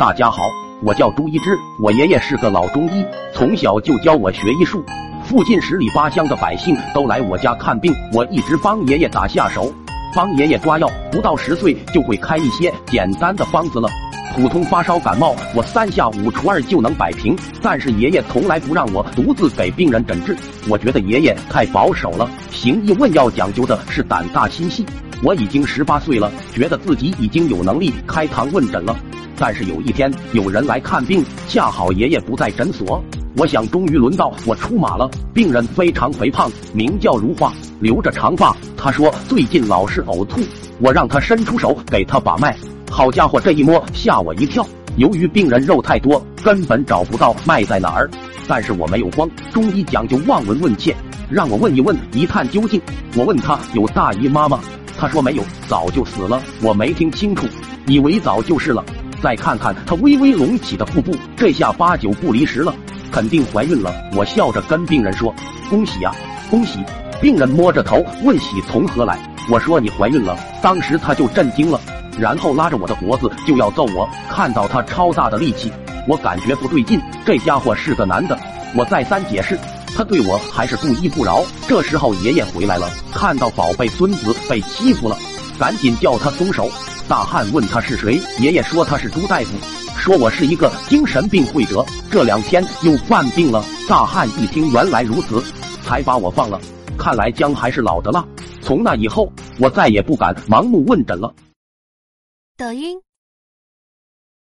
大家好，我叫朱一之，我爷爷是个老中医，从小就教我学医术。附近十里八乡的百姓都来我家看病，我一直帮爷爷打下手，帮爷爷抓药。不到十岁就会开一些简单的方子了。普通发烧感冒，我三下五除二就能摆平。但是爷爷从来不让我独自给病人诊治，我觉得爷爷太保守了。行医问药讲究的是胆大心细。我已经十八岁了，觉得自己已经有能力开堂问诊了。但是有一天有人来看病，恰好爷爷不在诊所。我想，终于轮到我出马了。病人非常肥胖，名叫如花，留着长发。他说最近老是呕吐，我让他伸出手给他把脉。好家伙，这一摸吓我一跳。由于病人肉太多，根本找不到脉在哪儿。但是我没有慌，中医讲究望闻问切，让我问一问，一探究竟。我问他有大姨妈吗？他说没有，早就死了。我没听清楚，以为早就是了。再看看他微微隆起的腹部，这下八九不离十了。肯定怀孕了，我笑着跟病人说：“恭喜呀，恭喜！”病人摸着头问：“喜从何来？”我说：“你怀孕了。”当时他就震惊了，然后拉着我的脖子就要揍我。看到他超大的力气，我感觉不对劲，这家伙是个男的。我再三解释，他对我还是不依不饶。这时候爷爷回来了，看到宝贝孙子被欺负了，赶紧叫他松手。大汉问他是谁，爷爷说他是朱大夫。说我是一个精神病患者，这两天又犯病了。大汉一听，原来如此，才把我放了。看来姜还是老的辣。从那以后，我再也不敢盲目问诊了。抖音。